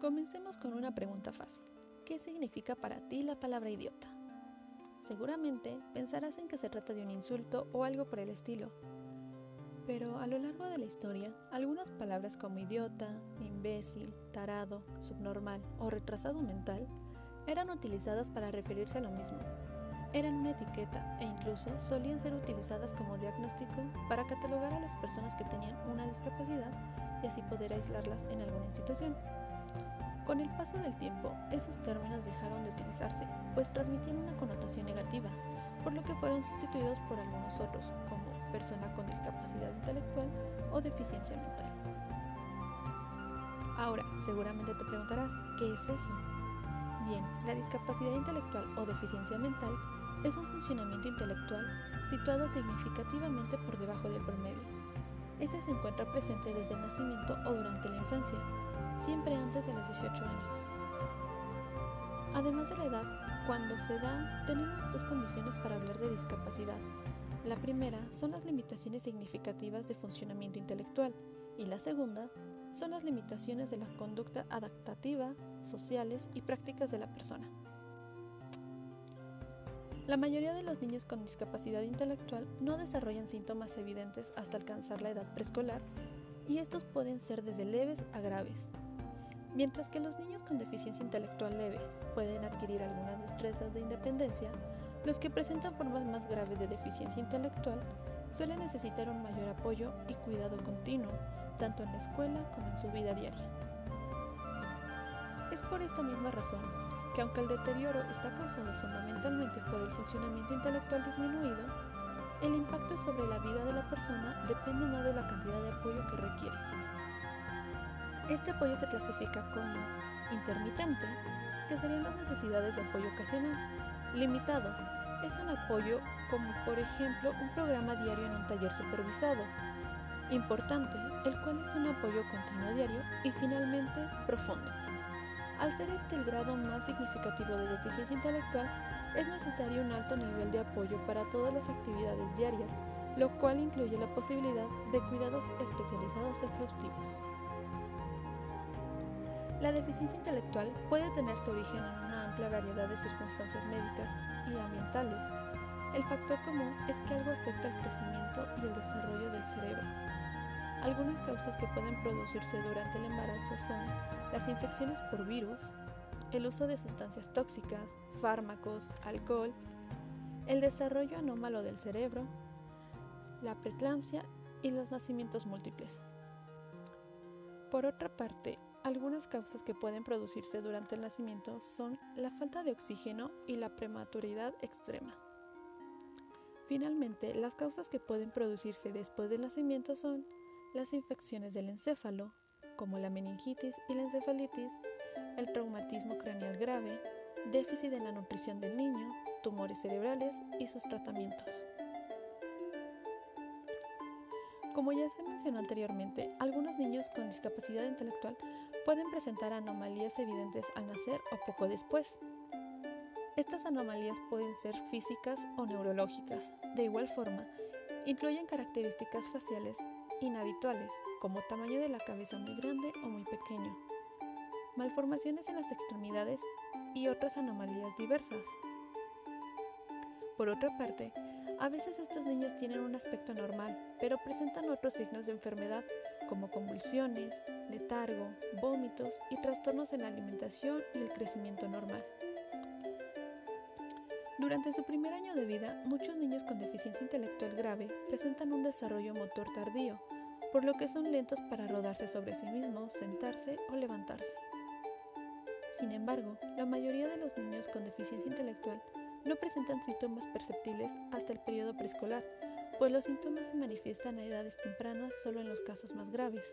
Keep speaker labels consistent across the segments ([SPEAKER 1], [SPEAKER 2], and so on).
[SPEAKER 1] Comencemos con una pregunta fácil. ¿Qué significa para ti la palabra idiota? Seguramente pensarás en que se trata de un insulto o algo por el estilo. Pero a lo largo de la historia, algunas palabras como idiota, imbécil, tarado, subnormal o retrasado mental eran utilizadas para referirse a lo mismo. Eran una etiqueta e incluso solían ser utilizadas como diagnóstico para catalogar a las personas que tenían una discapacidad y así poder aislarlas en alguna institución. Con el paso del tiempo, esos términos dejaron de utilizarse, pues transmitían una connotación negativa, por lo que fueron sustituidos por algunos otros, como persona con discapacidad intelectual o deficiencia mental. Ahora, seguramente te preguntarás, ¿qué es eso? Bien, la discapacidad intelectual o deficiencia mental es un funcionamiento intelectual situado significativamente por debajo del promedio. Este se encuentra presente desde el nacimiento o durante la infancia, siempre antes de los 18 años. Además de la edad, cuando se da, tenemos dos condiciones para hablar de discapacidad. La primera son las limitaciones significativas de funcionamiento intelectual y la segunda son las limitaciones de la conducta adaptativa, sociales y prácticas de la persona. La mayoría de los niños con discapacidad intelectual no desarrollan síntomas evidentes hasta alcanzar la edad preescolar y estos pueden ser desde leves a graves. Mientras que los niños con deficiencia intelectual leve pueden adquirir algunas destrezas de independencia, los que presentan formas más graves de deficiencia intelectual suelen necesitar un mayor apoyo y cuidado continuo tanto en la escuela como en su vida diaria. Es por esta misma razón que aunque el deterioro está causado fundamentalmente por el funcionamiento intelectual disminuido, el impacto sobre la vida de la persona depende no de la cantidad de apoyo que requiere. Este apoyo se clasifica como intermitente, que serían las necesidades de apoyo ocasional, limitado, es un apoyo como por ejemplo un programa diario en un taller supervisado, importante, el cual es un apoyo continuo diario y finalmente profundo. Al ser este el grado más significativo de deficiencia intelectual, es necesario un alto nivel de apoyo para todas las actividades diarias, lo cual incluye la posibilidad de cuidados especializados exhaustivos. La deficiencia intelectual puede tener su origen en una amplia variedad de circunstancias médicas y ambientales. El factor común es que algo afecta el crecimiento y el desarrollo del cerebro, algunas causas que pueden producirse durante el embarazo son las infecciones por virus, el uso de sustancias tóxicas, fármacos, alcohol, el desarrollo anómalo del cerebro, la preeclampsia y los nacimientos múltiples. Por otra parte, algunas causas que pueden producirse durante el nacimiento son la falta de oxígeno y la prematuridad extrema. Finalmente, las causas que pueden producirse después del nacimiento son las infecciones del encéfalo, como la meningitis y la encefalitis, el traumatismo craneal grave, déficit en la nutrición del niño, tumores cerebrales y sus tratamientos. Como ya se mencionó anteriormente, algunos niños con discapacidad intelectual pueden presentar anomalías evidentes al nacer o poco después. Estas anomalías pueden ser físicas o neurológicas. De igual forma, incluyen características faciales inhabituales, como tamaño de la cabeza muy grande o muy pequeño, malformaciones en las extremidades y otras anomalías diversas. Por otra parte, a veces estos niños tienen un aspecto normal, pero presentan otros signos de enfermedad como convulsiones, letargo, vómitos y trastornos en la alimentación y el crecimiento normal. Durante su primer año de vida, muchos niños con deficiencia intelectual grave presentan un desarrollo motor tardío, por lo que son lentos para rodarse sobre sí mismos, sentarse o levantarse. Sin embargo, la mayoría de los niños con deficiencia intelectual no presentan síntomas perceptibles hasta el periodo preescolar, pues los síntomas se manifiestan a edades tempranas solo en los casos más graves.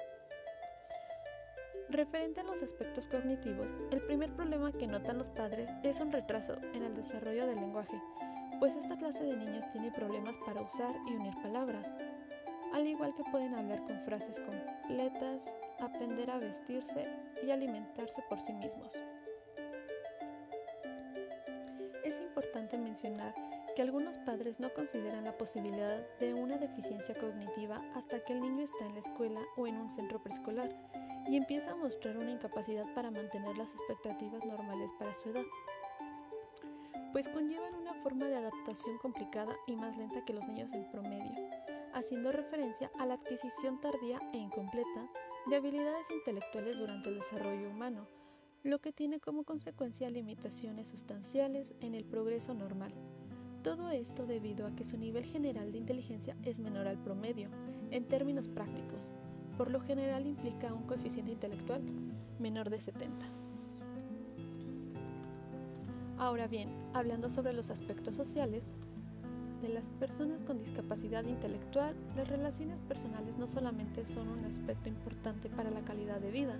[SPEAKER 1] Referente a los aspectos cognitivos, el primer problema que notan los padres es un retraso en el desarrollo del lenguaje, pues esta clase de niños tiene problemas para usar y unir palabras, al igual que pueden hablar con frases completas, aprender a vestirse y alimentarse por sí mismos. Es importante mencionar que algunos padres no consideran la posibilidad de una deficiencia cognitiva hasta que el niño está en la escuela o en un centro preescolar y empieza a mostrar una incapacidad para mantener las expectativas normales para su edad, pues conllevan una forma de adaptación complicada y más lenta que los niños en promedio, haciendo referencia a la adquisición tardía e incompleta de habilidades intelectuales durante el desarrollo humano, lo que tiene como consecuencia limitaciones sustanciales en el progreso normal. Todo esto debido a que su nivel general de inteligencia es menor al promedio, en términos prácticos. Por lo general implica un coeficiente intelectual menor de 70. Ahora bien, hablando sobre los aspectos sociales, de las personas con discapacidad intelectual, las relaciones personales no solamente son un aspecto importante para la calidad de vida,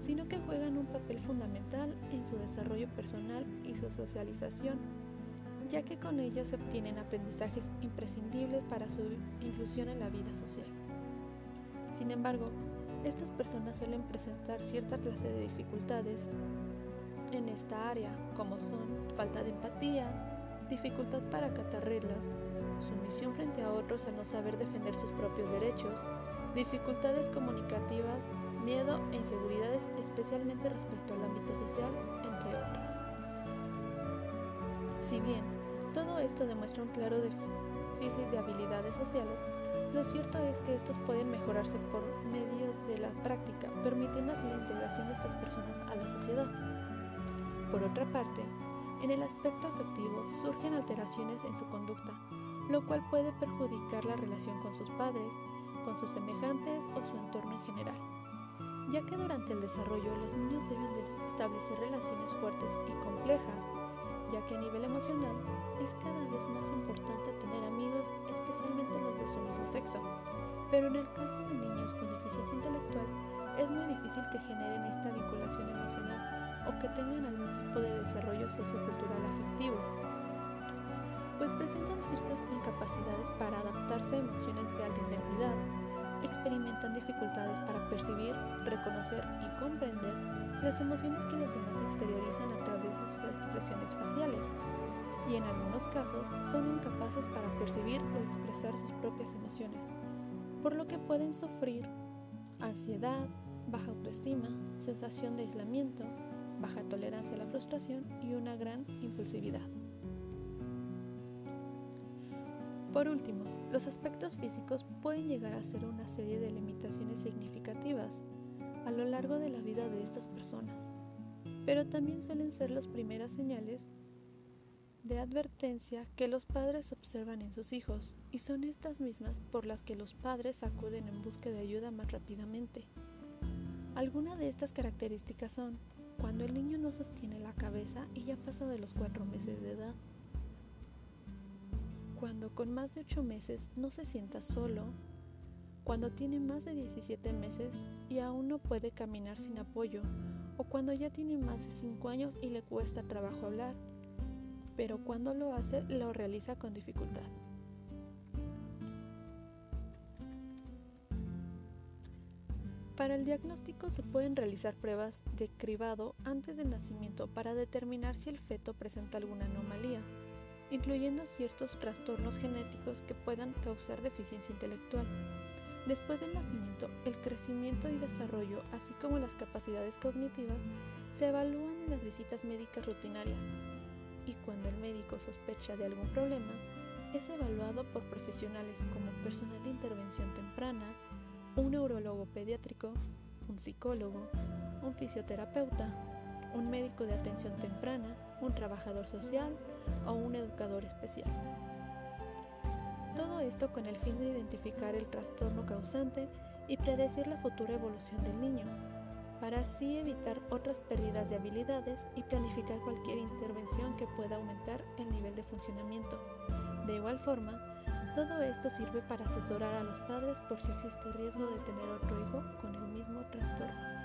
[SPEAKER 1] sino que juegan un papel fundamental en su desarrollo personal y su socialización ya que con ellas se obtienen aprendizajes imprescindibles para su inclusión en la vida social. Sin embargo, estas personas suelen presentar cierta clase de dificultades en esta área, como son falta de empatía, dificultad para acatar reglas, sumisión frente a otros al no saber defender sus propios derechos, dificultades comunicativas, miedo e inseguridades especialmente respecto al ámbito social, entre otras. Si bien todo esto demuestra un claro déficit de habilidades sociales. Lo cierto es que estos pueden mejorarse por medio de la práctica, permitiendo así la integración de estas personas a la sociedad. Por otra parte, en el aspecto afectivo surgen alteraciones en su conducta, lo cual puede perjudicar la relación con sus padres, con sus semejantes o su entorno en general, ya que durante el desarrollo los niños deben de establecer relaciones fuertes y complejas ya que a nivel emocional es cada vez más importante tener amigos, especialmente los de su mismo sexo. Pero en el caso de niños con deficiencia intelectual, es muy difícil que generen esta vinculación emocional o que tengan algún tipo de desarrollo sociocultural afectivo, pues presentan ciertas incapacidades para adaptarse a emociones de alta intensidad, experimentan dificultades para percibir, reconocer y comprender las emociones que los demás exteriorizan a través de sus expresiones faciales y en algunos casos son incapaces para percibir o expresar sus propias emociones, por lo que pueden sufrir ansiedad, baja autoestima, sensación de aislamiento, baja tolerancia a la frustración y una gran impulsividad. Por último, los aspectos físicos pueden llegar a ser una serie de limitaciones significativas a lo largo de la vida de estas personas, pero también suelen ser las primeras señales de advertencia que los padres observan en sus hijos y son estas mismas por las que los padres acuden en busca de ayuda más rápidamente. Algunas de estas características son cuando el niño no sostiene la cabeza y ya pasa de los cuatro meses de edad, cuando con más de ocho meses no se sienta solo. Cuando tiene más de 17 meses y aún no puede caminar sin apoyo, o cuando ya tiene más de 5 años y le cuesta trabajo hablar, pero cuando lo hace lo realiza con dificultad. Para el diagnóstico se pueden realizar pruebas de cribado antes del nacimiento para determinar si el feto presenta alguna anomalía, incluyendo ciertos trastornos genéticos que puedan causar deficiencia intelectual. Después del nacimiento, el crecimiento y desarrollo, así como las capacidades cognitivas, se evalúan en las visitas médicas rutinarias y cuando el médico sospecha de algún problema, es evaluado por profesionales como personal de intervención temprana, un neurólogo pediátrico, un psicólogo, un fisioterapeuta, un médico de atención temprana, un trabajador social o un educador especial. Todo esto con el fin de identificar el trastorno causante y predecir la futura evolución del niño, para así evitar otras pérdidas de habilidades y planificar cualquier intervención que pueda aumentar el nivel de funcionamiento. De igual forma, todo esto sirve para asesorar a los padres por si existe riesgo de tener otro hijo con el mismo trastorno.